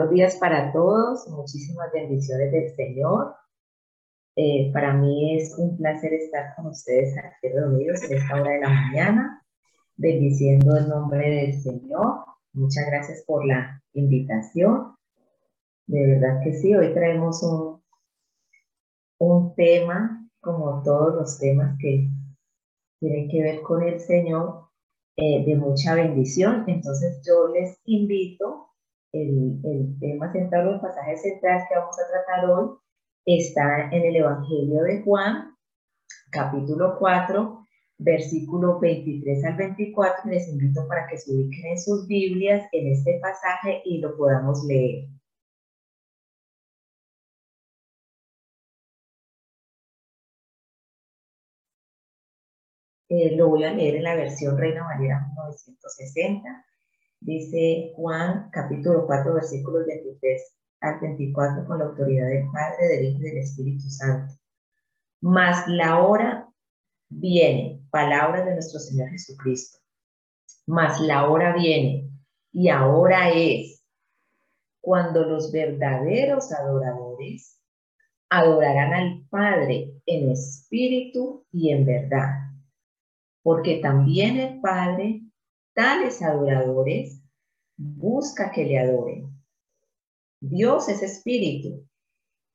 Buenos días para todos, muchísimas bendiciones del Señor. Eh, para mí es un placer estar con ustedes aquí reunidos en esta hora de la mañana, bendiciendo el nombre del Señor. Muchas gracias por la invitación. De verdad que sí, hoy traemos un, un tema, como todos los temas que tienen que ver con el Señor, eh, de mucha bendición. Entonces yo les invito el, tema central o el pasaje central que vamos a tratar hoy está en el Evangelio de Juan, capítulo 4, versículo 23 al 24. Les invito para que se ubiquen en sus Biblias en este pasaje y lo podamos leer. Eh, lo voy a leer en la versión Reina Valera 1960. Dice Juan capítulo 4 versículos 23 al 24 con la autoridad del Padre, del Hijo y del Espíritu Santo. Mas la hora viene, palabra de nuestro Señor Jesucristo. Mas la hora viene y ahora es cuando los verdaderos adoradores adorarán al Padre en espíritu y en verdad. Porque también el Padre tales adoradores busca que le adoren. Dios es espíritu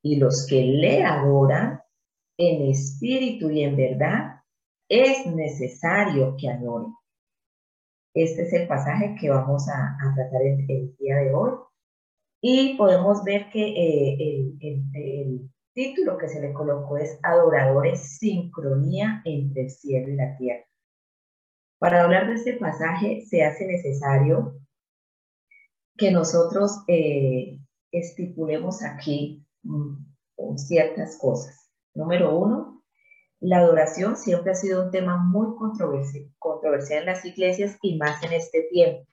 y los que le adoran en espíritu y en verdad es necesario que adoren. Este es el pasaje que vamos a, tratar el, día de hoy. Y podemos ver que eh, el título que se le colocó es Adoradores, sincronía entre el cielo y la tierra. Para hablar de este pasaje se hace necesario que nosotros eh, estipulemos aquí mm, ciertas cosas. Número uno, la adoración siempre ha sido un tema muy controversial, en las iglesias y más en este tiempo,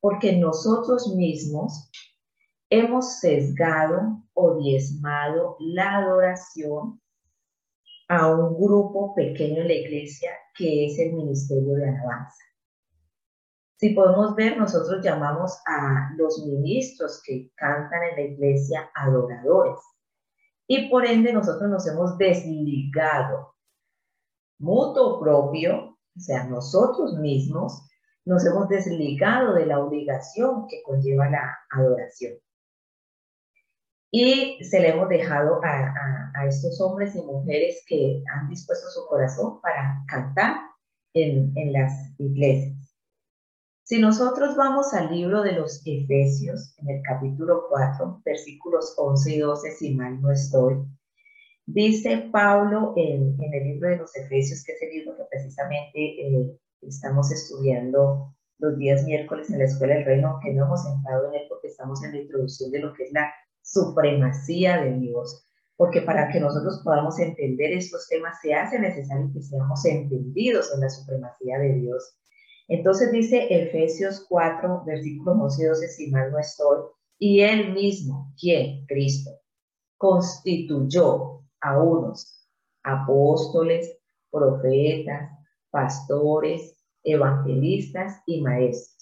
porque nosotros mismos hemos sesgado o diezmado la adoración a un grupo pequeño en la iglesia que es el ministerio de alabanza. Si podemos ver, nosotros llamamos a los ministros que cantan en la iglesia adoradores. Y por ende nosotros nos hemos desligado mutuo propio, o sea, nosotros mismos nos hemos desligado de la obligación que conlleva la adoración y se le hemos dejado a, estos hombres y mujeres que han dispuesto su corazón para cantar en, en las iglesias. Si nosotros vamos al libro de los Efesios, en el capítulo 4, versículos 11 y 12, si mal no estoy, dice Pablo en, en el libro de los Efesios, que es el libro que precisamente eh, estamos estudiando los días miércoles en la Escuela del Reino, que no hemos entrado en él porque estamos en la introducción de lo que es la supremacía de Dios, porque para que nosotros podamos entender estos temas se hace necesario que seamos entendidos en la supremacía de Dios. Entonces dice Efesios 4, versículos 11 y 12, si mal no estoy, y él mismo, ¿quién? Cristo, constituyó a unos apóstoles, profetas, pastores, evangelistas y maestros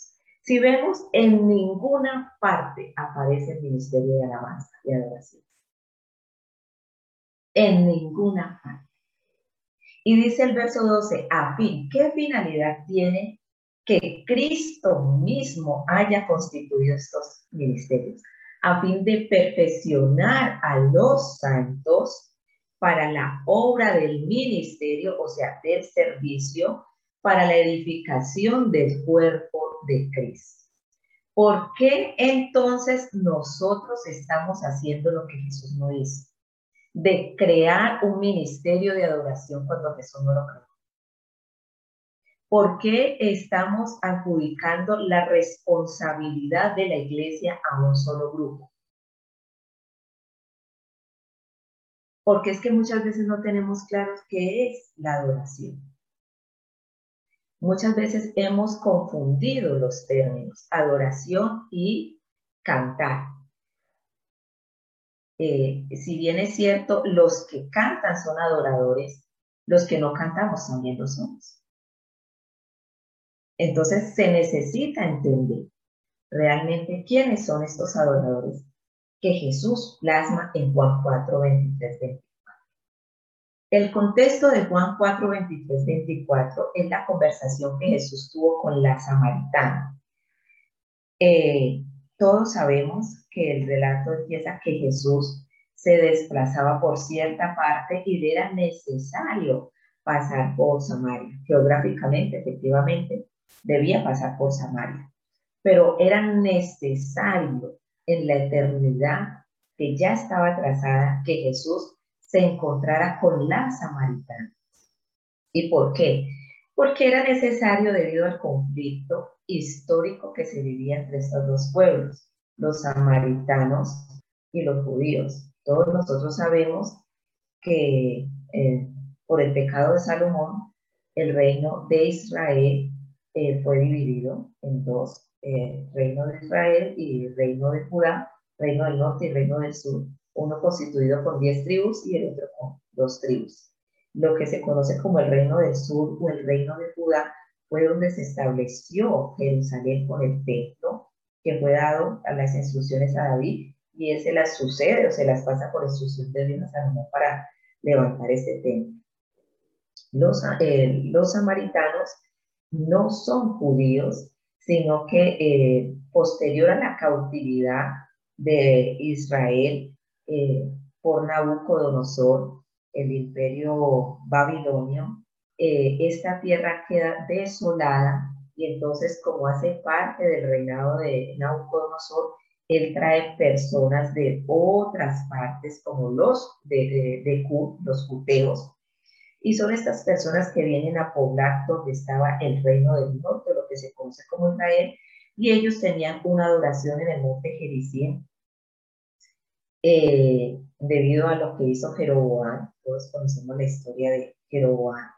si vemos, en ninguna parte aparece el ministerio de alabanza y adoración. En ninguna parte. Y dice el verso 12, a fin, ¿qué finalidad tiene que Cristo mismo haya constituido estos ministerios? A fin de perfeccionar a los santos para la obra del ministerio, o sea, del servicio, para la edificación del cuerpo de Cristo. ¿Por qué entonces nosotros estamos haciendo lo que Jesús no hizo? De crear un ministerio de adoración cuando Jesús no lo creó. ¿Por qué estamos adjudicando la responsabilidad de la iglesia a un solo grupo? Porque es que muchas veces no tenemos claro qué es la adoración. Muchas veces hemos confundido los términos adoración y cantar. Eh, si bien es cierto, los que cantan son adoradores, los que no cantamos también lo somos. Entonces se necesita entender realmente quiénes son estos adoradores que Jesús plasma en Juan 4, 23, 24. El contexto de Juan 4, 23, 24 es la conversación que Jesús tuvo con la samaritana. Eh, todos sabemos que el relato empieza que Jesús se desplazaba por cierta parte y era necesario pasar por Samaria. Geográficamente, efectivamente, debía pasar por Samaria, pero era necesario en la eternidad que ya estaba trazada que Jesús se encontrara con la samaritana. ¿Y por qué? Porque era necesario debido al conflicto histórico que se vivía entre estos dos pueblos, los samaritanos y los judíos. Todos nosotros sabemos que eh, por el pecado de Salomón, el reino de Israel eh, fue dividido en dos, eh, reino de Israel y reino de Judá, reino del norte y reino del sur, uno constituido con diez tribus y el otro con dos tribus. Lo que se conoce como el reino del sur o el reino de Judá fue donde se estableció Jerusalén con el templo que fue dado a las instrucciones a David y él se las sucede o se las pasa por instrucción de Dios para levantar este templo. Los, eh, los samaritanos no son judíos, sino que eh, posterior a la cautividad de Israel eh, por Nabucodonosor, el imperio babilonio, eh, esta tierra queda desolada y entonces como hace parte del reinado de Nabucodonosor, él trae personas de otras partes como los de, de, los juteos, y son estas personas que vienen a poblar donde estaba el reino del norte, lo que se conoce como Israel, y ellos tenían una adoración en el monte Jericín, eh, debido a lo que hizo Jeroboam, todos conocemos la historia de Jeroboam,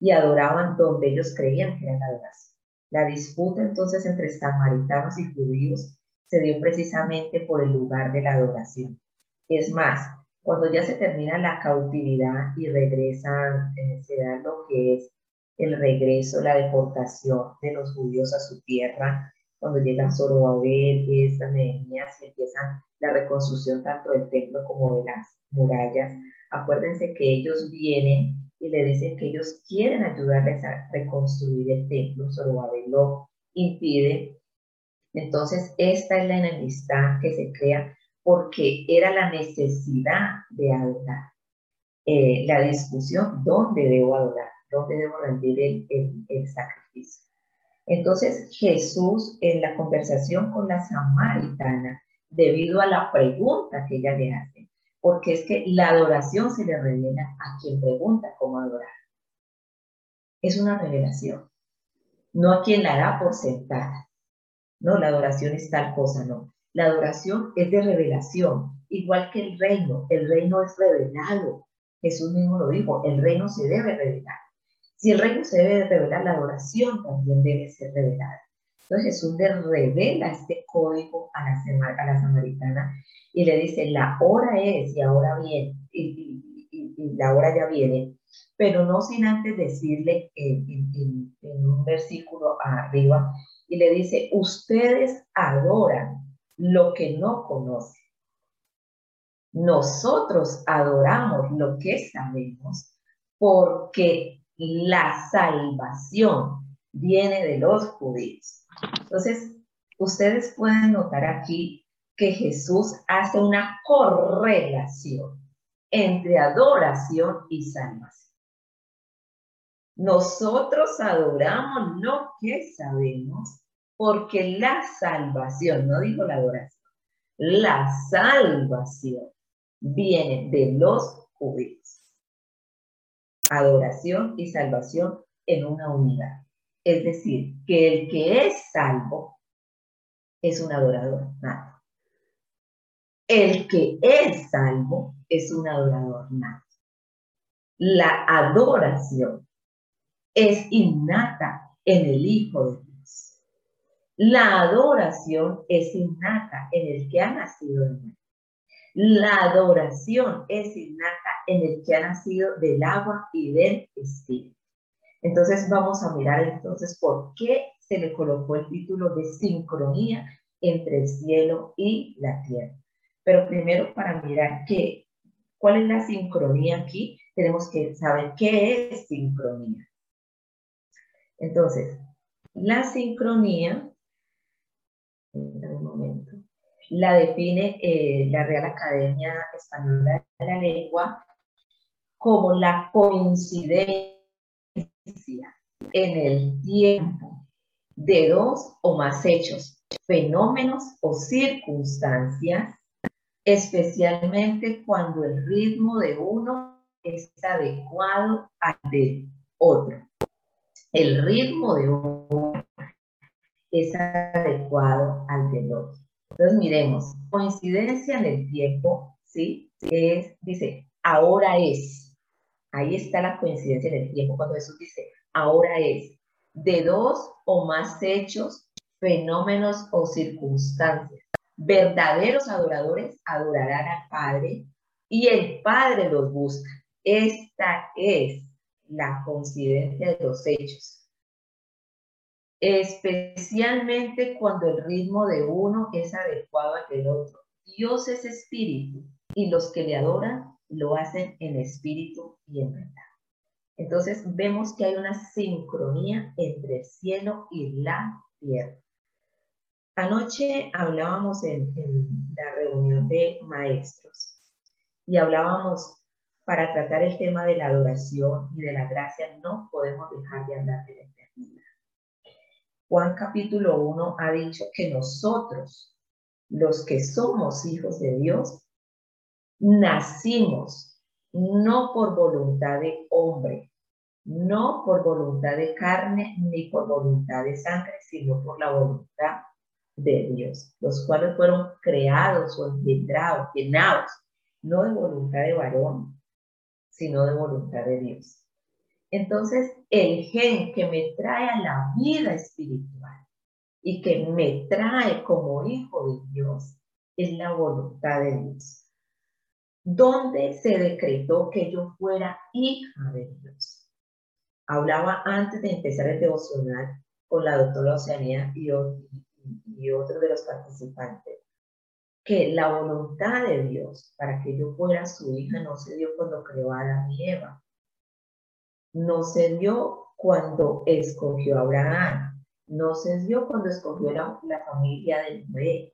y adoraban donde ellos creían que era la adoración. La disputa entonces entre samaritanos y judíos se dio precisamente por el lugar de la adoración. Es más, cuando ya se termina la cautividad y regresan, eh, se da lo que es el regreso, la deportación de los judíos a su tierra, cuando llegan Zorobabel, esta Nehemías y empiezan la reconstrucción tanto del templo como de las murallas. Acuérdense que ellos vienen y le dicen que ellos quieren ayudarles a reconstruir el templo, Zorobabel lo impide. Entonces, esta es la enemistad que se crea porque era la necesidad de adorar. Eh, la discusión, ¿dónde debo adorar? ¿Dónde debo rendir el, sacrificio? Entonces Jesús en la conversación con la samaritana, debido a la pregunta que ella le hace, porque es que la adoración se le revela a quien pregunta cómo adorar. Es una revelación, no a quien la da por sentada. No, la adoración es tal cosa, no. La adoración es de revelación, igual que el reino. El reino es revelado. Jesús mismo lo dijo, el reino se debe revelar. Si el reino se debe revelar, la adoración también debe ser revelada. Entonces Jesús le revela este código a la, samaritana y le dice, la hora es y ahora viene, y, la hora ya viene, pero no sin antes decirle en, en un versículo arriba, y le dice, ustedes adoran lo que no conoce. Nosotros adoramos lo que sabemos porque la salvación viene de los judíos. Entonces, ustedes pueden notar aquí que Jesús hace una correlación entre adoración y salvación. Nosotros adoramos lo que sabemos porque la salvación, no digo la adoración, la salvación viene de los judíos. Adoración y salvación en una unidad. Es decir, que el que es salvo es un adorador nato. El que es salvo es un adorador nato. La adoración es innata en el Hijo de la adoración es innata en el que ha nacido de nuevo. La adoración es innata en el que ha nacido del agua y del espíritu. Entonces vamos a mirar entonces por qué se le colocó el título de sincronía entre el cielo y la tierra. Pero primero para mirar qué, cuál es la sincronía aquí, tenemos que saber qué es sincronía. Entonces, la sincronía, la define eh, la Real Academia Española de la Lengua como la coincidencia en el tiempo de dos o más hechos, fenómenos o circunstancias, especialmente cuando el ritmo de uno es adecuado al de otro. El ritmo de uno es adecuado al del otro. Entonces, miremos, coincidencia en el tiempo, ¿sí? Es, dice, ahora es. Ahí está la coincidencia en el tiempo cuando Jesús dice, ahora es. De dos o más hechos, fenómenos o circunstancias. Verdaderos adoradores adorarán al Padre y el Padre los busca. Esta es la coincidencia de los hechos especialmente cuando el ritmo de uno es adecuado al del otro. Dios es espíritu y los que le adoran lo hacen en espíritu y en verdad. Entonces vemos que hay una sincronía entre el cielo y la tierra. Anoche hablábamos en, la reunión de maestros y hablábamos para tratar el tema de la adoración y de la gracia, no podemos dejar de hablar de la. Juan capítulo 1 ha dicho que nosotros, los que somos hijos de Dios, nacimos no por voluntad de hombre, no por voluntad de carne ni por voluntad de sangre, sino por la voluntad de Dios, los cuales fueron creados o engendrados, llenados, no de voluntad de varón, sino de voluntad de Dios. Entonces, el gen que me trae a la vida espiritual y que me trae como hijo de Dios es la voluntad de Dios. Donde se decretó que yo fuera hija de Dios. Hablaba antes de empezar el devocional con la doctora Oceanía y, y otro de los participantes, que la voluntad de Dios para que yo fuera su hija no se dio cuando creó a Adán y Eva, no se dio cuando escogió a Abraham, no se dio cuando escogió la, familia del rey,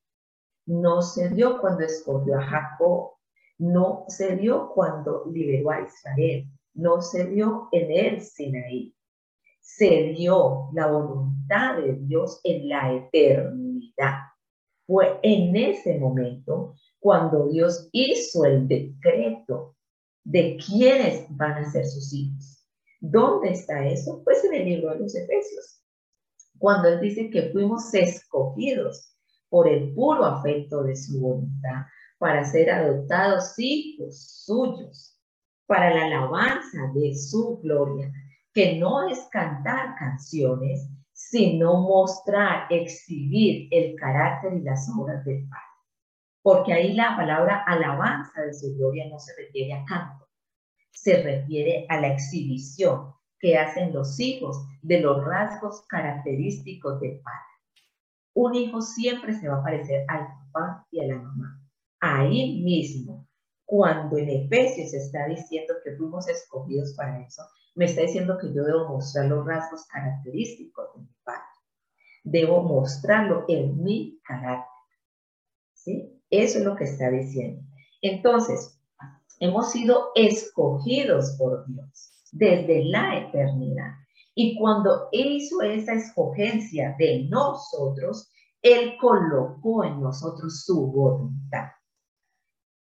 no se dio cuando escogió a Jacob, no se dio cuando liberó a Israel, no se dio en el Sinaí. Se dio la voluntad de Dios en la eternidad. Fue en ese momento cuando Dios hizo el decreto de quiénes van a ser sus hijos. ¿Dónde está eso? Pues en el libro de los Efesios, cuando él dice que fuimos escogidos por el puro afecto de su voluntad para ser adoptados hijos suyos, para la alabanza de su gloria, que no es cantar canciones, sino mostrar, exhibir el carácter y las obras del Padre. Porque ahí la palabra alabanza de su gloria no se refiere a canto, se refiere a la exhibición que hacen los hijos de los rasgos característicos del padre. Un hijo siempre se va a parecer al papá y a la mamá. Ahí mismo, cuando en Efesios está diciendo que fuimos escogidos para eso, me está diciendo que yo debo mostrar los rasgos característicos de mi padre. Debo mostrarlo en mi carácter. ¿Sí? Eso es lo que está diciendo. Entonces, Hemos sido escogidos por Dios desde la eternidad. Y cuando hizo esa escogencia de nosotros, Él colocó en nosotros su voluntad.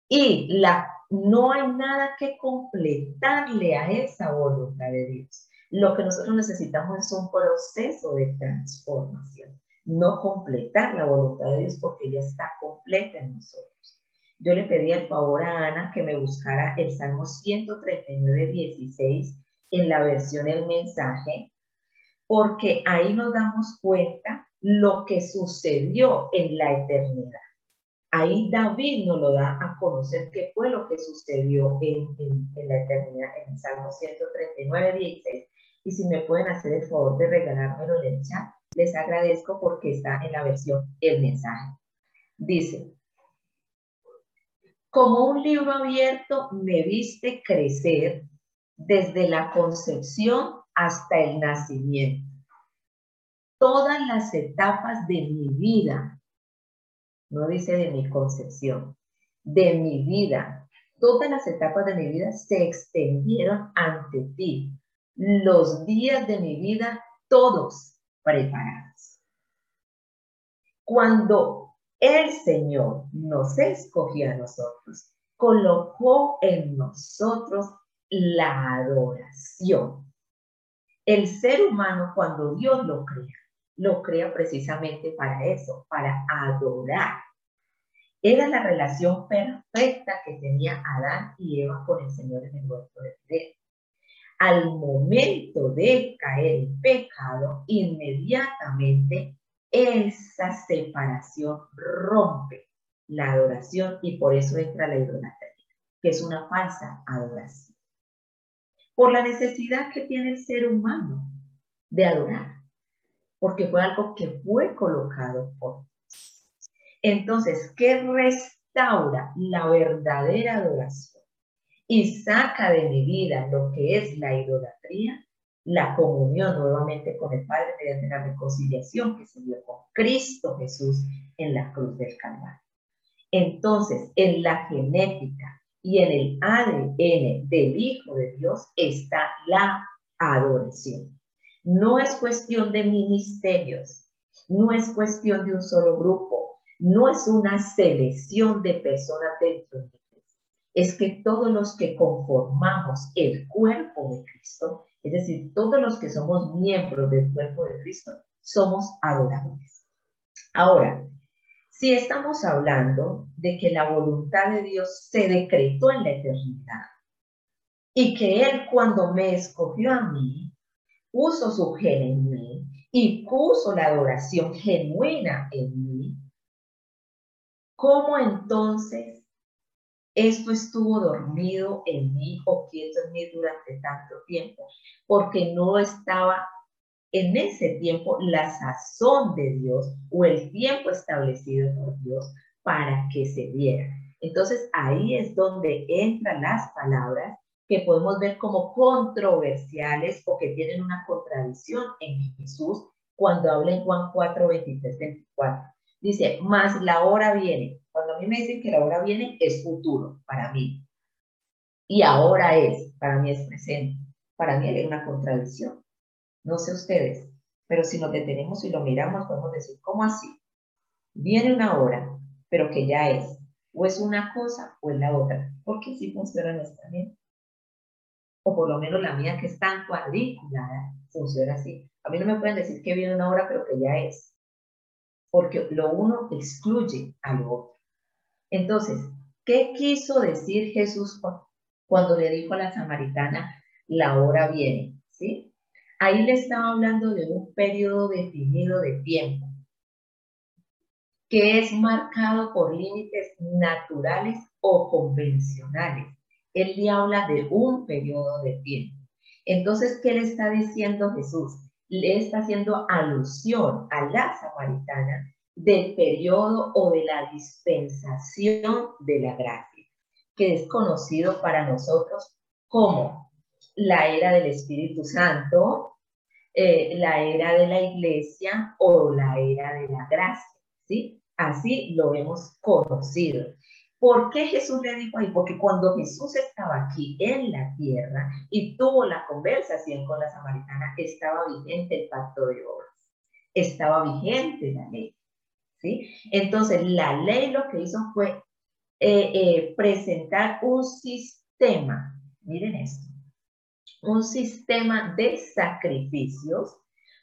Y la, no hay nada que completarle a esa voluntad de Dios. Lo que nosotros necesitamos es un proceso de transformación, no completar la voluntad de Dios porque ya está completa en nosotros yo le pedí el favor a Ana que me buscara el Salmo 139, 16 en la versión del mensaje, porque ahí nos damos cuenta lo que sucedió en la eternidad. Ahí David nos lo da a conocer qué fue lo que sucedió en, en la eternidad, en el Salmo 139, 16. Y si me pueden hacer el favor de regalármelo en el chat, les agradezco porque está en la versión El mensaje. Dice, como un libro abierto me viste crecer desde la concepción hasta el nacimiento. Todas las etapas de mi vida, no dice de mi concepción, de mi vida, todas las etapas de mi vida se extendieron ante ti. Los días de mi vida, todos preparados. Cuando el Señor nos escogió a nosotros, colocó en nosotros la adoración. El ser humano, cuando Dios lo crea, lo crea precisamente para eso, para adorar. Era la relación perfecta que tenía Adán y Eva con el Señor en el huerto de Edén. Al momento de caer en pecado, inmediatamente esa separación rompe la adoración y por eso entra la idolatría, que es una falsa adoración. Por la necesidad que tiene el ser humano de adorar, porque fue algo que fue colocado por Dios. Entonces, ¿qué restaura la verdadera adoración y saca de mi vida lo que es la idolatría? La comunión nuevamente con el Padre mediante la reconciliación que se dio con Cristo Jesús en la cruz del Calvario. Entonces, en la genética y en el ADN del Hijo de Dios está la adoración. No es cuestión de ministerios, no es cuestión de un solo grupo, no es una selección de personas dentro de Cristo. Es que todos los que conformamos el cuerpo de Cristo es decir, todos los que somos miembros del cuerpo de Cristo somos adoradores. Ahora, si estamos hablando de que la voluntad de Dios se decretó en la eternidad y que Él cuando me escogió a mí, puso su gen en mí y puso la adoración genuina en mí, ¿cómo entonces esto estuvo dormido en mí o quieto en mí durante tanto tiempo, porque no estaba en ese tiempo la sazón de Dios o el tiempo establecido por Dios para que se diera. Entonces ahí es donde entran las palabras que podemos ver como controversiales o que tienen una contradicción en Jesús cuando habla en Juan 4, 23, 24. Dice, más la hora viene. Cuando a mí me dicen que la hora viene, es futuro para mí. Y ahora es, para mí es presente. Para mí hay una contradicción. No sé ustedes, pero si nos detenemos y lo miramos, podemos decir, ¿cómo así? Viene una hora, pero que ya es. O es una cosa o es la otra. Porque sí funciona nuestra mente. O por lo menos la mía que es tan cuadriculada, funciona así. A mí no me pueden decir que viene una hora, pero que ya es porque lo uno excluye al otro. Entonces, ¿qué quiso decir Jesús cuando le dijo a la samaritana, la hora viene? ¿Sí? Ahí le estaba hablando de un periodo definido de tiempo, que es marcado por límites naturales o convencionales. Él le habla de un periodo de tiempo. Entonces, ¿qué le está diciendo Jesús? le está haciendo alusión a la samaritana del periodo o de la dispensación de la gracia, que es conocido para nosotros como la era del Espíritu Santo, eh, la era de la iglesia o la era de la gracia, ¿sí? Así lo hemos conocido. ¿Por qué Jesús le dijo ahí? Porque cuando Jesús estaba aquí en la tierra y tuvo la conversación con la samaritana, estaba vigente el pacto de obras, estaba vigente la ley. Entonces, la ley lo que hizo fue eh, eh, presentar un sistema, miren esto, un sistema de sacrificios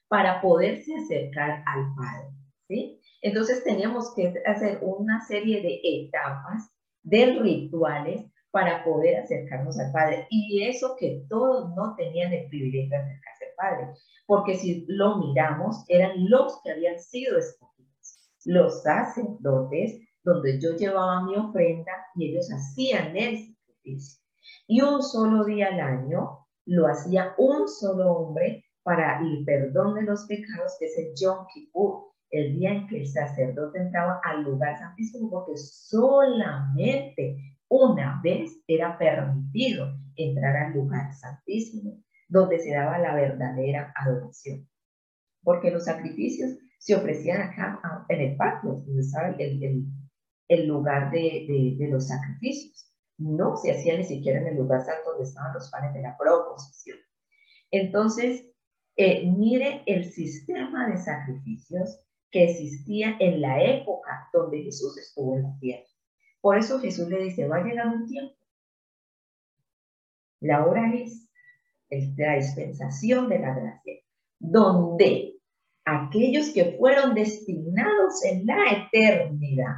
para poderse acercar al Padre. ¿sí? Entonces teníamos que hacer una serie de etapas, de rituales para poder acercarnos al Padre. Y eso que todos no tenían el privilegio de acercarse al Padre, porque si lo miramos, eran los que habían sido escogidos, los sacerdotes, donde yo llevaba mi ofrenda y ellos hacían el sacrificio. Y un solo día al año lo hacía un solo hombre para el perdón de los pecados, que es el Yom Kippur, el día en que el sacerdote entraba al lugar santísimo, porque solamente una vez era permitido entrar al lugar santísimo, donde se daba la verdadera adoración. Porque los sacrificios se ofrecían acá en el patio, donde estaba el, el, lugar de, de, los sacrificios. No se hacía ni siquiera en el lugar santo donde estaban los panes de la proposición. Entonces, eh, mire el sistema de sacrificios que existía en la época donde Jesús estuvo en la tierra. Por eso Jesús le dice, va a llegar un tiempo. La hora es la dispensación de la gracia, donde aquellos que fueron destinados en la eternidad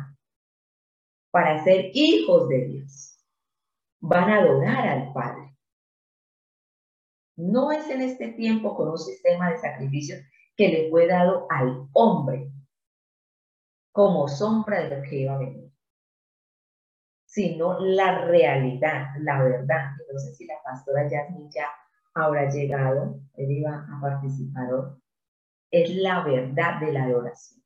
para ser hijos de Dios van a adorar al Padre. No es en este tiempo con un sistema de sacrificios que le fue dado al hombre como sombra de lo que iba a venir, sino la realidad, la verdad. No sé si la pastora Yasmin ya habrá llegado, él iba a participar. Es la verdad de la adoración.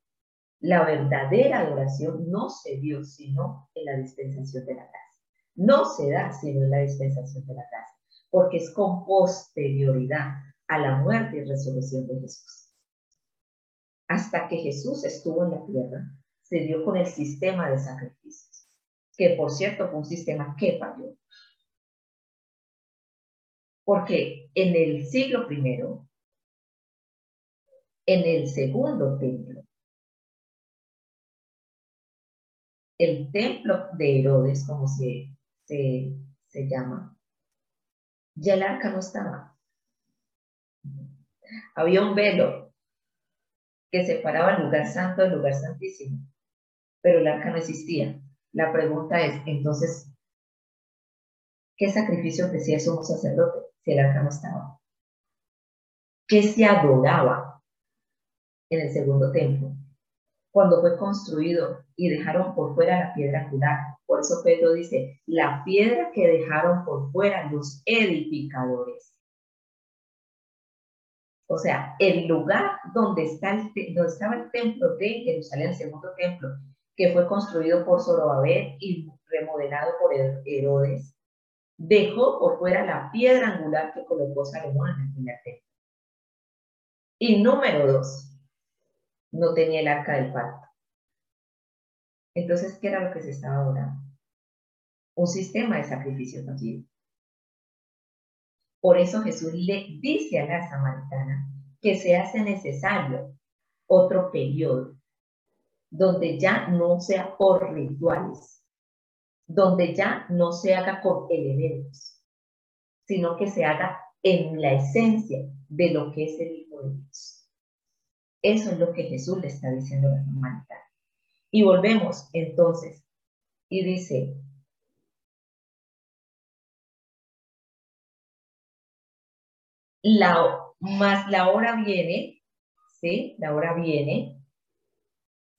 La verdadera adoración no se dio sino en la dispensación de la gracia. No se da sino en la dispensación de la gracia, porque es con posterioridad a la muerte y resurrección de Jesús. Hasta que Jesús estuvo en la tierra, se dio con el sistema de sacrificios, que por cierto fue un sistema que falló. Porque en el siglo primero, en el segundo templo, el templo de Herodes, como se, se, se llama, ya el arca no estaba. Había un velo que separaba el lugar santo del lugar santísimo, pero el arca no existía. La pregunta es, entonces, ¿qué sacrificio ofrecía sumo sacerdote si el arca no estaba? ¿Qué se adoraba en el segundo templo? Cuando fue construido y dejaron por fuera la piedra angular. Por eso Pedro dice, la piedra que dejaron por fuera los edificadores o sea, el lugar donde, está el, estaba el templo de Jerusalén, el segundo templo, que fue construido por Zorobabel y remodelado por Herodes, dejó por fuera la piedra angular que colocó Salomón en el primer. Y número dos, no tenía el arca del pacto. Entonces, ¿qué era lo que se estaba adorando? Un sistema de sacrificio también. Por eso Jesús le dice a la samaritana que se hace necesario otro periodo donde ya no sea por rituales, donde ya no se haga con elementos, sino que se haga en la esencia de lo que es el Hijo de Dios. Eso es lo que Jesús le está diciendo a la samaritana. Y volvemos entonces y dice, la, más la hora viene, ¿sí? La hora viene,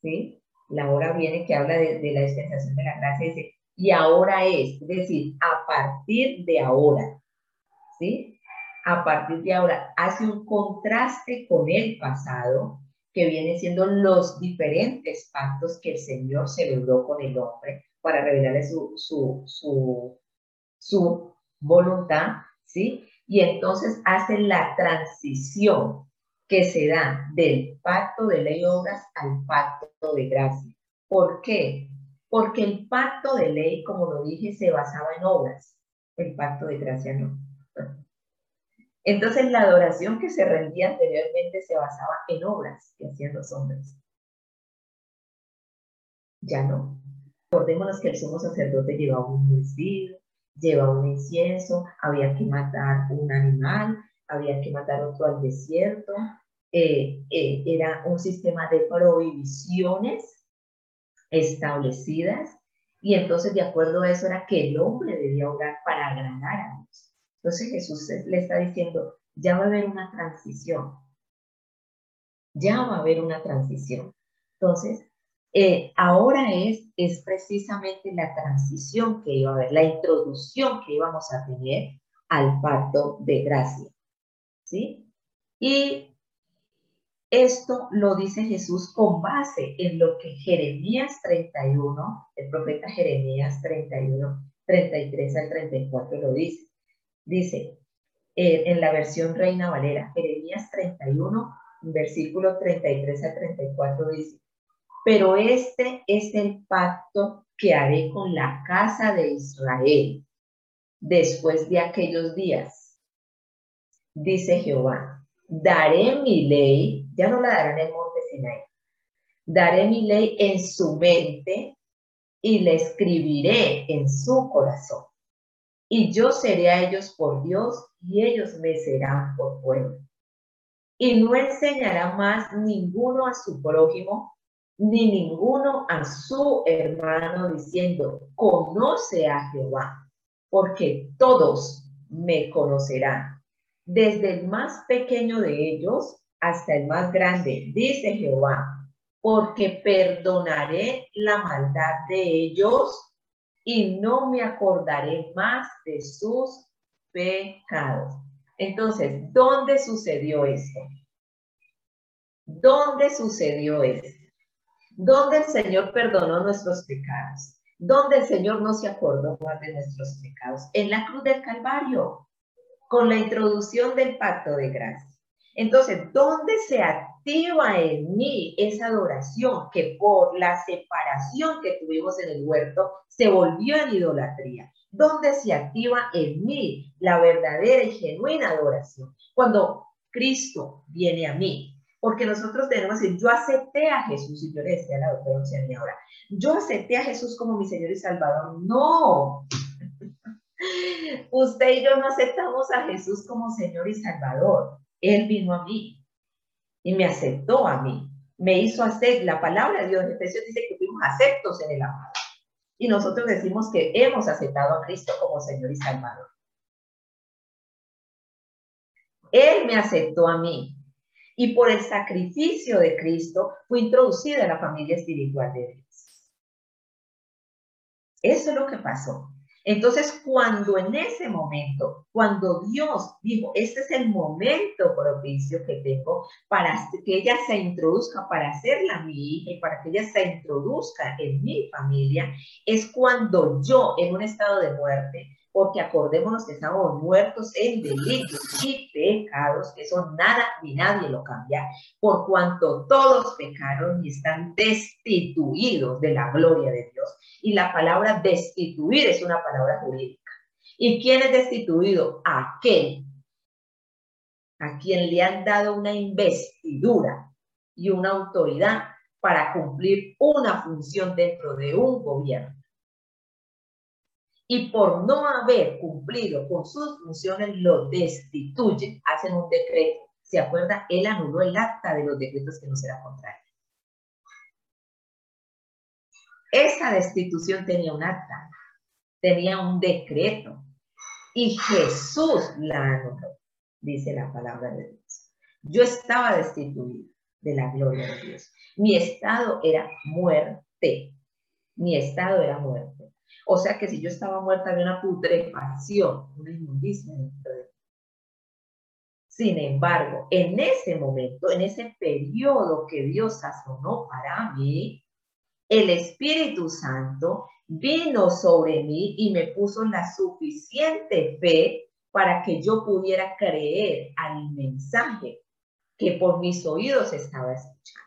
¿sí? La hora viene que habla de, la dispensación de la gracia, dice, y ahora es, es decir, a partir de ahora. A partir de ahora, hace un contraste con el pasado, que viene siendo los diferentes pactos que el Señor celebró con el hombre para revelarle su, su, su, voluntad, ¿sí? y entonces hace la transición que se da del pacto de ley obras al pacto de gracia. ¿Por qué? Porque el pacto de ley, como lo dije, se basaba en obras, el pacto de gracia no. Entonces la adoración que se rendía anteriormente se basaba en obras que hacían los hombres. Ya no. Recordémonos que el sumo sacerdote llevaba un vestido, lleva un incienso, había que matar un animal, había que matar otro al desierto. Eh, eh, era un sistema de prohibiciones establecidas y entonces de acuerdo a eso era que el hombre debía orar para agradar a Dios. Entonces Jesús le está diciendo, ya va a haber una transición, ya va a haber una transición. Entonces, eh, ahora es, es precisamente la transición que iba a haber, la introducción que íbamos a tener al pacto de gracia. ¿Sí? Y esto lo dice Jesús con base en lo que Jeremías 31, el profeta Jeremías 31, 33 al 34 lo dice. Dice, eh, en la versión Reina Valera, Jeremías 31, versículo 33 al 34 dice, pero este es el pacto que haré con la casa de Israel después de aquellos días. Dice Jehová, daré mi ley, ya no la darán en el monte Sinai, daré mi ley en su mente y la escribiré en su corazón. Y yo seré a ellos por Dios y ellos me serán por pueblo. Y no enseñará más ninguno a su prójimo, ni ninguno a su hermano diciendo, conoce a Jehová, porque todos me conocerán, desde el más pequeño de ellos hasta el más grande, dice Jehová, porque perdonaré la maldad de ellos y no me acordaré más de sus pecados. Entonces, ¿dónde sucedió esto? ¿Dónde sucedió esto? ¿Dónde el Señor perdonó nuestros pecados? ¿Dónde el Señor no se acordó más de nuestros pecados? En la cruz del Calvario, con la introducción del pacto de gracia. Entonces, ¿dónde se activa en mí esa adoración que por la separación que tuvimos en el huerto se volvió en idolatría? ¿Dónde se activa en mí la verdadera y genuina adoración? Cuando Cristo viene a mí, porque nosotros tenemos que yo acepté a Jesús, y yo le decía a la doctora ahora, yo acepté a Jesús como mi Señor y Salvador. No, usted y yo no aceptamos a Jesús como Señor y Salvador. Él vino a mí y me aceptó a mí. Me hizo hacer, la palabra de Dios en Efesios dice que fuimos aceptos en el amado. Y nosotros decimos que hemos aceptado a Cristo como Señor y Salvador. Él me aceptó a mí y por el sacrificio de Cristo fue introducida en la familia espiritual de Dios. Eso es lo que pasó. Entonces, cuando en ese momento, cuando Dios dijo, este es el momento propicio que tengo para que ella se introduzca, para hacerla mi hija y para que ella se introduzca en mi familia, es cuando yo, en un estado de muerte, porque acordémonos que estamos muertos en delitos y pecados, eso nada ni nadie lo cambia, por cuanto todos pecaron y están destituidos de la gloria de Dios. Y la palabra destituir es una palabra jurídica. ¿Y quién es destituido? Aquel a quien le han dado una investidura y una autoridad para cumplir una función dentro de un gobierno y por no haber cumplido con sus funciones lo destituyen, hacen un decreto. ¿Se acuerda? Él anuló el acta de los decretos que no será contrario. Esa destitución tenía un acta, tenía un decreto y Jesús la anuló, dice la palabra de Dios. Yo estaba destituido de la gloria de Dios. Mi estado era muerte. Mi estado era muerte. O sea que si yo estaba muerta de una putrefacción, una inmundicia dentro de mí. Sin embargo, en ese momento, en ese periodo que Dios sazonó para mí, el Espíritu Santo vino sobre mí y me puso la suficiente fe para que yo pudiera creer al mensaje que por mis oídos estaba escuchando.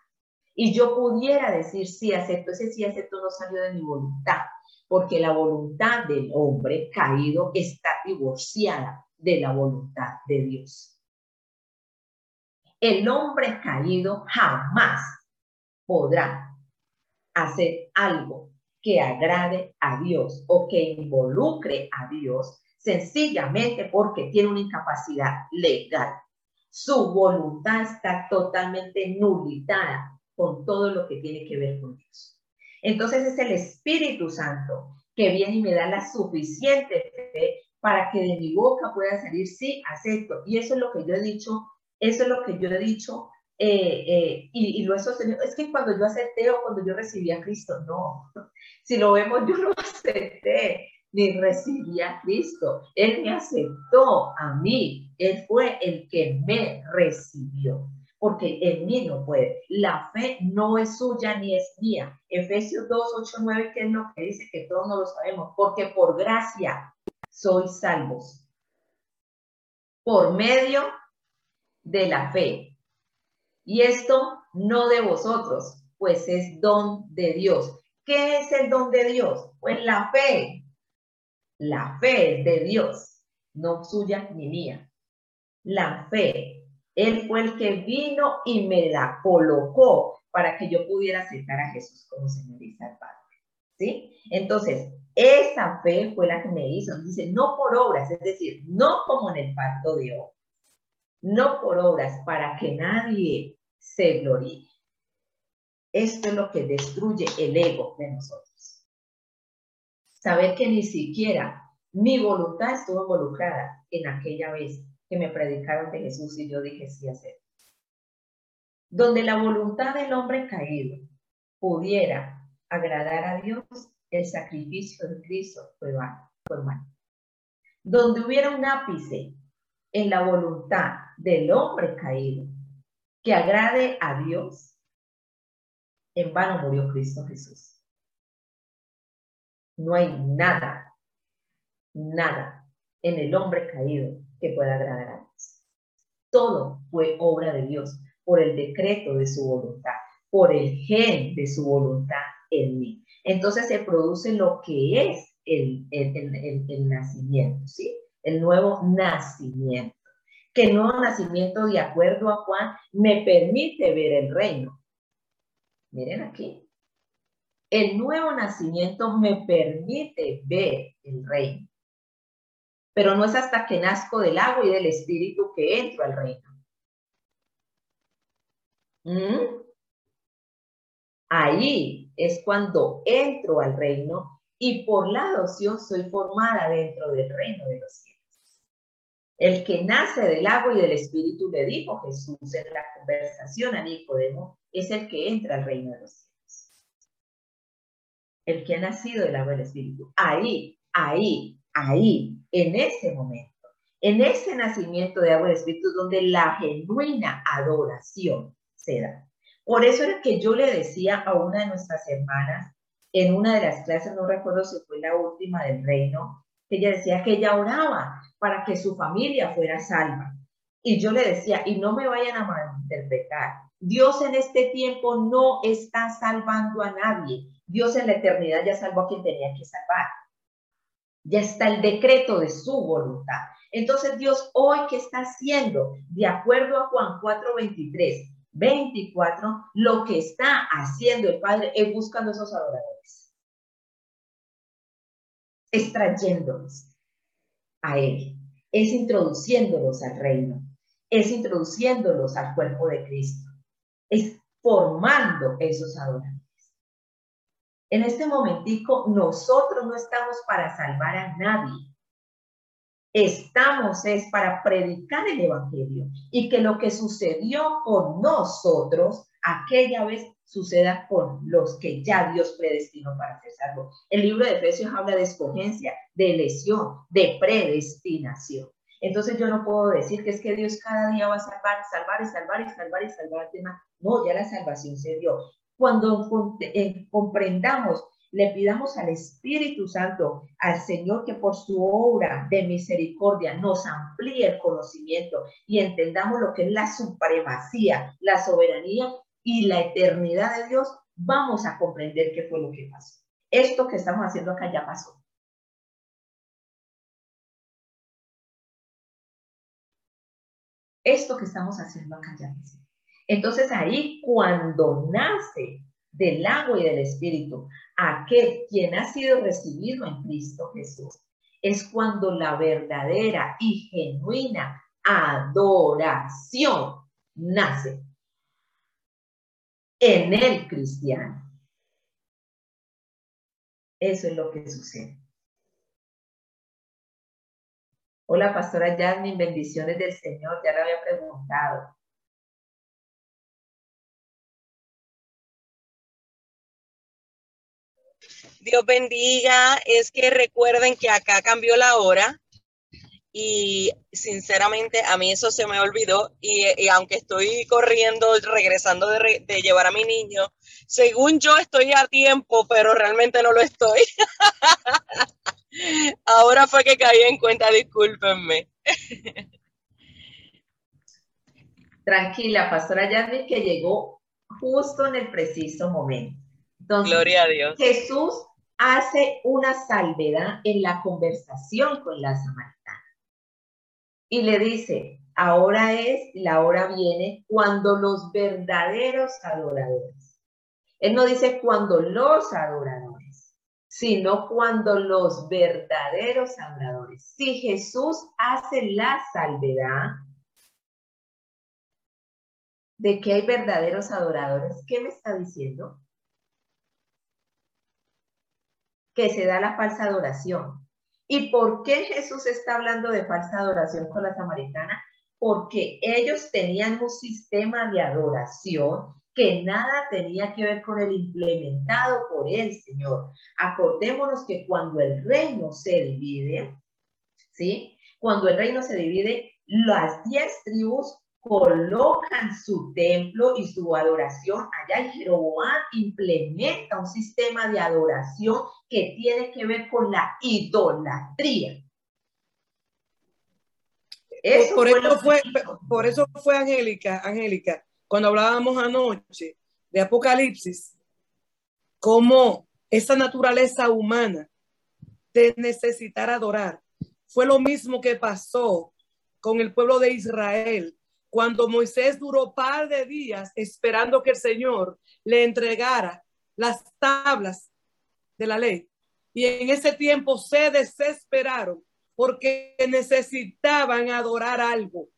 Y yo pudiera decir, sí, acepto, ese sí, acepto no salió de mi voluntad, porque la voluntad del hombre caído está divorciada de la voluntad de Dios. El hombre caído jamás podrá hacer algo que agrade a Dios o que involucre a Dios sencillamente porque tiene una incapacidad legal. Su voluntad está totalmente nulitada con todo lo que tiene que ver con Dios. Entonces es el Espíritu Santo que viene y me da la suficiente fe para que de mi boca pueda salir, sí, acepto. Y eso es lo que yo he dicho, eso es lo que yo he dicho eh, eh, y, lo he sostenido. Es que cuando yo acepté o cuando yo recibí a Cristo, no. Si lo vemos, yo lo acepté. ni recibí a Cristo. Él me aceptó a mí. Él fue el que me recibió. Porque en mí no puede. La fe no es suya ni es mía. Efesios 2, 8, 9, que es lo que dice que todos no lo sabemos. Porque por gracia sois salvos. Por medio de la fe. Y esto no de vosotros, pues es don de Dios. ¿Qué es el don de Dios? Pues la fe. La fe de Dios, no suya ni mía. La fe. Él fue el que vino y me la colocó para que yo pudiera aceptar a Jesús como Señor y Salvador. ¿Sí? Entonces, esa fe fue la que me hizo. Dice, no por obras, es decir, no como en el pacto de hoy, no por obras, para que nadie se gloríe. Esto es lo que destruye el ego de nosotros. Saber que ni siquiera mi voluntad estuvo involucrada en aquella vez que me predicaron de Jesús y yo dije sí hacer. Donde la voluntad del hombre caído pudiera agradar a Dios, el sacrificio de Cristo fue vano, fue vano. Donde hubiera un ápice en la voluntad del hombre caído que agrade a Dios, en vano murió Cristo Jesús. No hay nada, nada en el hombre caído que pueda agradar a Dios. Todo fue obra de Dios por el decreto de su voluntad, por el gen de su voluntad en mí. Entonces se produce lo que es el, el nacimiento, ¿sí? El nuevo nacimiento que nuevo nacimiento, de acuerdo a Juan, me permite ver el reino. Miren aquí. El nuevo nacimiento me permite ver el reino. Pero no es hasta que nazco del agua y del espíritu que entro al reino. ¿Mm? Ahí es cuando entro al reino y por la adopción soy formada dentro del reino de los cielos. El que nace del agua y del espíritu, le dijo Jesús en la conversación a Nicodemo, es el que entra al reino de los cielos. El que ha nacido del agua y del espíritu. Ahí, ahí, ahí, en ese momento, en ese nacimiento de agua y del espíritu, donde la genuina adoración se da. Por eso era que yo le decía a una de nuestras hermanas en una de las clases, no recuerdo si fue la última del reino, ella decía que ella oraba para que su familia fuera salva. Y yo le decía, y no me vayan a malinterpretar, Dios en este tiempo no está salvando a nadie. Dios en la eternidad ya salvó a quien tenía que salvar. Ya está el decreto de su voluntad. Entonces Dios hoy que está haciendo, de acuerdo a Juan 4, 23, 24, lo que está haciendo el Padre es buscando esos adoradores es trayéndolos a Él, es introduciéndolos al reino, es introduciéndolos al cuerpo de Cristo, es formando esos adoradores. En este momentico, nosotros no estamos para salvar a nadie. Estamos es para predicar el Evangelio y que lo que sucedió con nosotros aquella vez suceda con los que ya Dios predestinó para ser salvos. El libro de Efesios habla de escogencia, de elección, de predestinación. Entonces yo no puedo decir que es que Dios cada día va a salvar, salvar y salvar y salvar y salvar tema. No, ya la salvación se dio. Cuando eh, comprendamos, le pidamos al Espíritu Santo, al Señor, que por su obra de misericordia nos amplíe el conocimiento y entendamos lo que es la supremacía, la soberanía y la eternidad de Dios, vamos a comprender qué fue lo que pasó. Esto que estamos haciendo acá ya pasó. Esto que estamos haciendo acá ya pasó. Entonces ahí cuando nace del agua y del espíritu aquel quien ha sido recibido en Cristo Jesús, es cuando la verdadera y genuina adoración nace en el cristiano. Eso es lo que sucede. Hola, pastora Jasmine, bendiciones del Señor, ya le había preguntado. Dios bendiga. Es que recuerden que acá cambió la hora y sinceramente a mí eso se me olvidó y, aunque estoy corriendo, regresando de, de, llevar a mi niño, según yo estoy a tiempo, pero realmente no lo estoy. Ahora fue que caí en cuenta, discúlpenme. Tranquila, pastora Yasmin, que llegó justo en el preciso momento. Gloria a Dios. Jesús hace una salvedad en la conversación con la samaritana. Y le dice, ahora es, la hora viene cuando los verdaderos adoradores. Él no dice cuando los adoradores, sino cuando los verdaderos adoradores. Si Jesús hace la salvedad de que hay verdaderos adoradores, ¿qué me está diciendo? que se da la falsa adoración. ¿Y por qué Jesús está hablando de falsa adoración con la samaritana? Porque ellos tenían un sistema de adoración que nada tenía que ver con el implementado por el Señor. Acordémonos que cuando el reino se divide, ¿sí? Cuando el reino se divide, las diez tribus colocan su templo y su adoración allá y Jeroboam implementa un sistema de adoración que tiene que ver con la idolatría. Eso por, eso fue, por eso fue Angélica, Angélica, cuando hablábamos anoche de Apocalipsis, como esa naturaleza humana de necesitar adorar, fue lo mismo que pasó con el pueblo de Israel cuando Moisés duró par de días esperando que el Señor le entregara las tablas de la ley. Y en ese tiempo se desesperaron porque necesitaban adorar algo.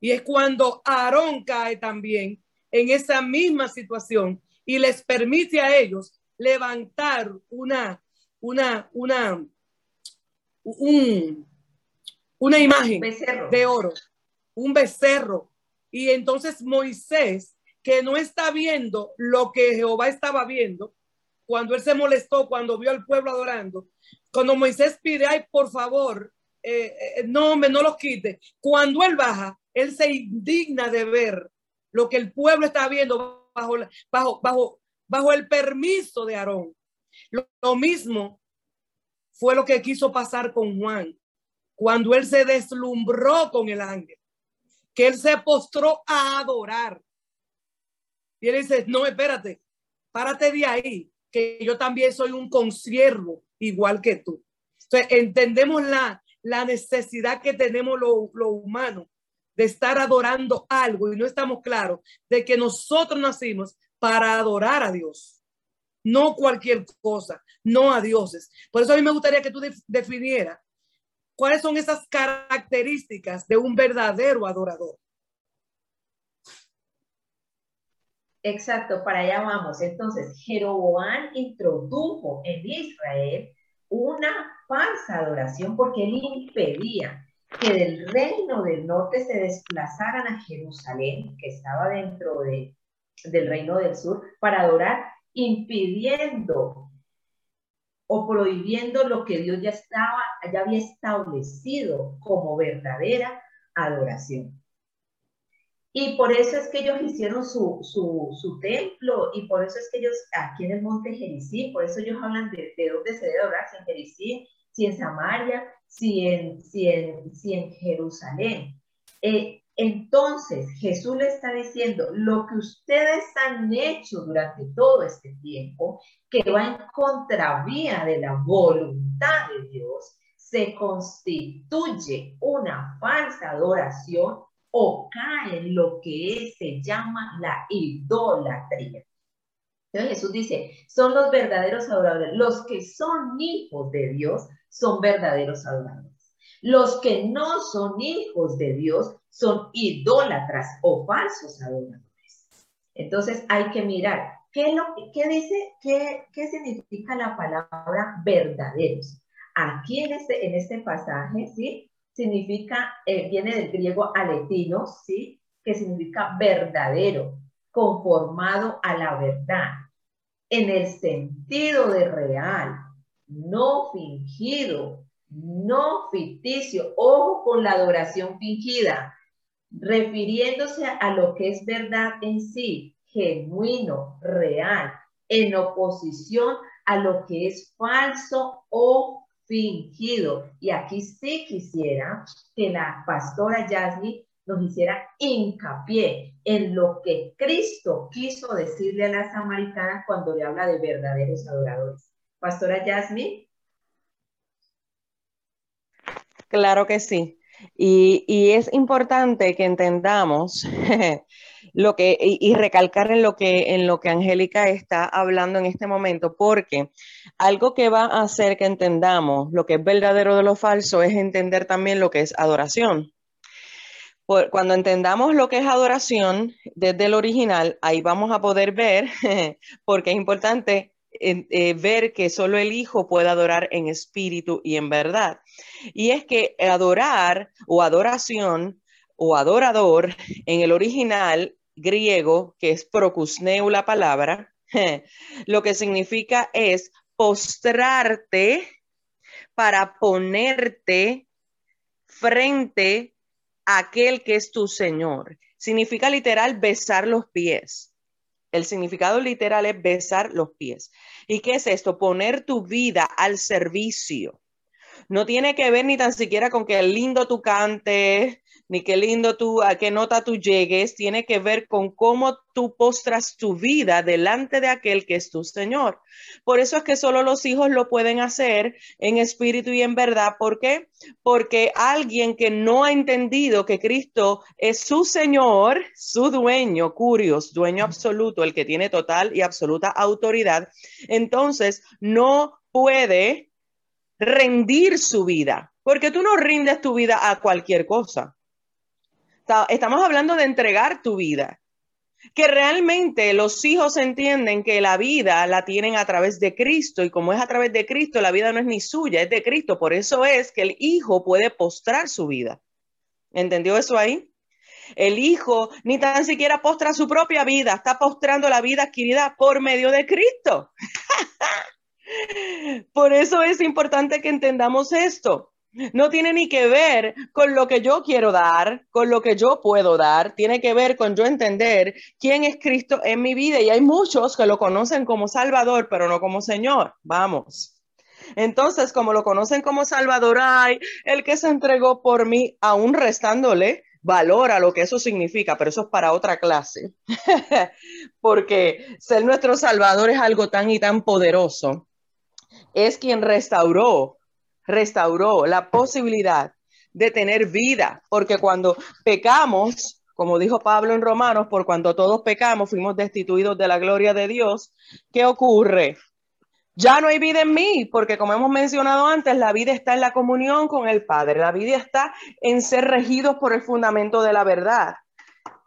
Y es cuando Aarón cae también en esa misma situación y les permite a ellos levantar una, una, una, un, una imagen de oro, un becerro y entonces Moisés, que no está viendo lo que Jehová estaba viendo, cuando él se molestó, cuando vio al pueblo adorando, cuando Moisés pide, ay, por favor, eh, eh, no, me no los quite. Cuando él baja, él se indigna de ver lo que el pueblo está viendo bajo, bajo, bajo, bajo el permiso de Aarón. lo mismo fue lo que quiso pasar con Juan, cuando él se deslumbró con el ángel que él se postró a adorar. Y él dice, no, espérate, párate de ahí, que yo también soy un consiervo igual que tú. Entendemos la, la necesidad que tenemos los lo humanos de estar adorando algo y no estamos claros de que nosotros nacimos para adorar a Dios, no cualquier cosa, no a dioses. Por eso a mí me gustaría que tú definieras ¿Cuáles son esas características de un verdadero adorador? Exacto, para allá vamos. Entonces, Jeroboam introdujo en Israel una falsa adoración porque él impedía que del reino del norte se desplazaran a Jerusalén, que estaba dentro de, del reino del sur, para adorar, impidiendo o prohibiendo lo que Dios ya estaba, ya había establecido como verdadera adoración. Y por eso es que ellos hicieron su, su, templo y por eso es que ellos aquí en el monte Jericín, por eso ellos hablan de, de dónde se debe adorar, si en Jericín, si en Samaria, si en, si en, si en Jerusalén. Eh, entonces Jesús le está diciendo, lo que ustedes han hecho durante todo este tiempo, que va en contravía de la voluntad de Dios, se constituye una falsa adoración o cae en lo que se llama la idolatría. Entonces Jesús dice, son los verdaderos adoradores, los que son hijos de Dios son verdaderos adoradores. Los que no son hijos de Dios son idólatras o falsos adoradores. Entonces hay que mirar qué, lo, qué dice, qué, qué significa la palabra verdaderos. Aquí en este, en este pasaje, ¿sí? Significa, eh, viene del griego aletino, ¿sí? Que significa verdadero, conformado a la verdad. en el sentido de real, no fingido, no ficticio. Ojo con la adoración fingida, refiriéndose a lo que es verdad en sí, genuino, real, en oposición a lo que es falso o fingido. Y aquí sí quisiera que la pastora Yasmi nos hiciera hincapié en lo que Cristo quiso decirle a las samaritanas cuando le habla de verdaderos adoradores. Pastora Yasmi. Claro que sí. Y, es importante que entendamos lo que, y, recalcar en lo que, en lo que Angélica está hablando en este momento, porque algo que va a hacer que entendamos lo que es verdadero de lo falso es entender también lo que es adoración. cuando entendamos lo que es adoración desde el original, ahí vamos a poder ver, porque es importante eh, ver que solo el Hijo puede adorar en espíritu y en verdad. Y es que adorar o adoración o adorador en el original griego, que es procusneu la palabra, lo que significa es postrarte para ponerte frente a aquel que es tu Señor. Significa literal besar los pies. El significado literal es besar los pies. ¿Y qué es esto? Poner tu vida al servicio. No tiene que ver ni tan siquiera con que lindo tu cante, ni qué lindo tú, a qué nota tú llegues, tiene que ver con cómo tú postras tu vida delante de aquel que es tu Señor. Por eso es que solo los hijos lo pueden hacer en espíritu y en verdad. ¿Por qué? Porque alguien que no ha entendido que Cristo es su Señor, su dueño, curios, dueño absoluto, el que tiene total y absoluta autoridad, entonces no puede rendir su vida, porque tú no rindes tu vida a cualquier cosa estamos hablando de entregar tu vida. Que realmente los hijos entienden que la vida la tienen a través de Cristo y como es a través de Cristo, la vida no es ni suya, es de Cristo. Por eso es que el hijo puede postrar su vida. ¿Entendió eso ahí? El hijo ni tan siquiera postra su propia vida, está postrando la vida adquirida por medio de Cristo. por eso es importante que entendamos esto. No tiene ni que ver con lo que yo quiero dar, con lo que yo puedo dar, tiene que ver con yo entender quién es Cristo en mi vida. Y hay muchos que lo conocen como Salvador, pero no como Señor. Vamos. Entonces, como lo conocen como Salvador, hay el que se entregó por mí, aún restándole valor a lo que eso significa, pero eso es para otra clase. Porque ser nuestro Salvador es algo tan y tan poderoso. Es quien restauró restauró la posibilidad de tener vida, porque cuando pecamos, como dijo Pablo en Romanos, por cuando todos pecamos, fuimos destituidos de la gloria de Dios, ¿qué ocurre? Ya no hay vida en mí, porque como hemos mencionado antes, la vida está en la comunión con el Padre, la vida está en ser regidos por el fundamento de la verdad.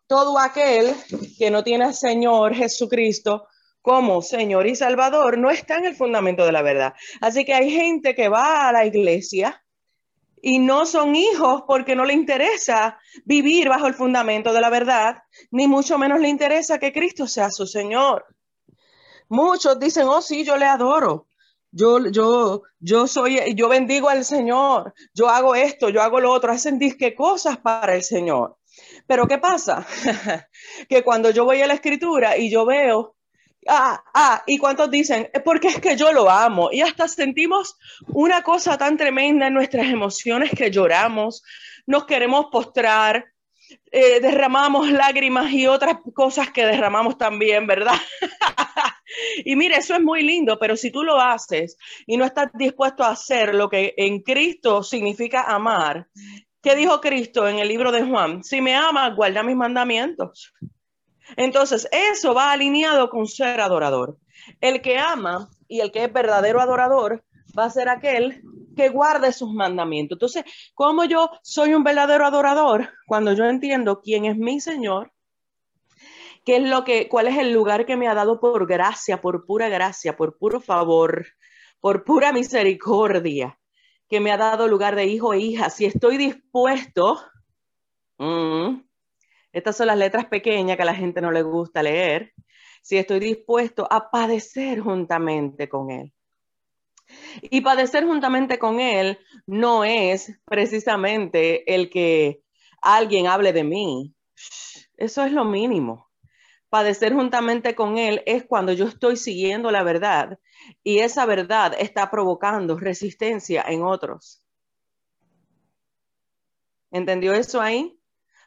Todo aquel que no tiene Señor Jesucristo como Señor y Salvador no está en el fundamento de la verdad. Así que hay gente que va a la iglesia y no son hijos porque no le interesa vivir bajo el fundamento de la verdad, ni mucho menos le interesa que Cristo sea su Señor. Muchos dicen, oh sí, yo le adoro. Yo, yo, yo soy, yo bendigo al Señor, yo hago esto, yo hago lo otro, hacen disque cosas para el Señor. Pero ¿qué pasa? que cuando yo voy a la escritura y yo veo Ah, ah, y cuántos dicen, porque es que yo lo amo. Y hasta sentimos una cosa tan tremenda en nuestras emociones que lloramos, nos queremos postrar, eh, derramamos lágrimas y otras cosas que derramamos también, ¿verdad? y mire, eso es muy lindo, pero si tú lo haces y no estás dispuesto a hacer lo que en Cristo significa amar, ¿qué dijo Cristo en el libro de Juan? Si me amas, guarda mis mandamientos. Entonces, eso va alineado con ser adorador. El que ama y el que es verdadero adorador va a ser aquel que guarde sus mandamientos. Entonces, ¿cómo yo soy un verdadero adorador? Cuando yo entiendo quién es mi Señor, qué es lo que, cuál es el lugar que me ha dado por gracia, por pura gracia, por puro favor, por pura misericordia, que me ha dado lugar de hijo e hija. Si estoy dispuesto, mm, estas son las letras pequeñas que a la gente no le gusta leer. si estoy dispuesto a padecer juntamente con Él. Y padecer juntamente con Él no es precisamente el que alguien hable de mí. Eso es lo mínimo. Padecer juntamente con Él es cuando yo estoy siguiendo la verdad y esa verdad está provocando resistencia en otros. ¿Entendió eso ahí?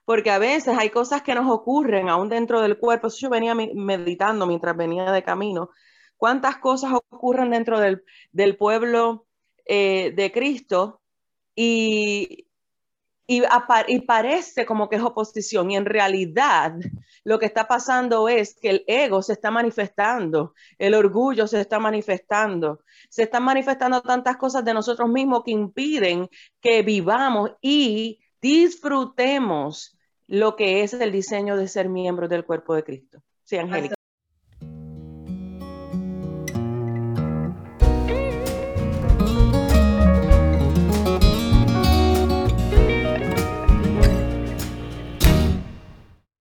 Porque a veces hay cosas que nos ocurren aún dentro del cuerpo. Eso yo venía meditando mientras venía de camino. ¿Cuántas cosas ocurren dentro del, pueblo eh, de Cristo? Y, y, y, parece como que es oposición y en realidad lo que está pasando es que el ego se está manifestando, el orgullo se está manifestando, se están manifestando tantas cosas de nosotros mismos que impiden que vivamos y disfrutemos lo que es el diseño de ser miembros del cuerpo de Cristo. Sí, Angélica.